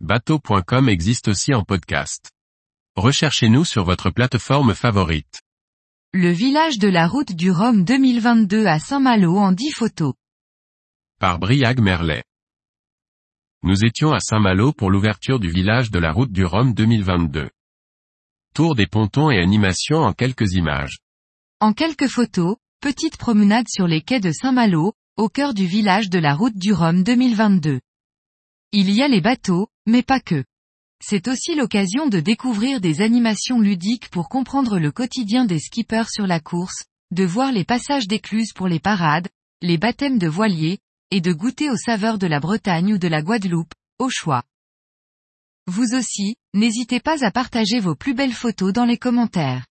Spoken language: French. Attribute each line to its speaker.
Speaker 1: bateau.com existe aussi en podcast. Recherchez-nous sur votre plateforme favorite.
Speaker 2: Le village de la route du Rhum 2022 à Saint-Malo en 10 photos.
Speaker 1: Par Briag Merlet. Nous étions à Saint-Malo pour l'ouverture du village de la route du Rhum 2022. Tour des pontons et animation en quelques images.
Speaker 2: En quelques photos, petite promenade sur les quais de Saint-Malo, au cœur du village de la route du Rhum 2022. Il y a les bateaux, mais pas que. C'est aussi l'occasion de découvrir des animations ludiques pour comprendre le quotidien des skippers sur la course, de voir les passages d'écluses pour les parades, les baptêmes de voiliers, et de goûter aux saveurs de la Bretagne ou de la Guadeloupe, au choix. Vous aussi, n'hésitez pas à partager vos plus belles photos dans les commentaires.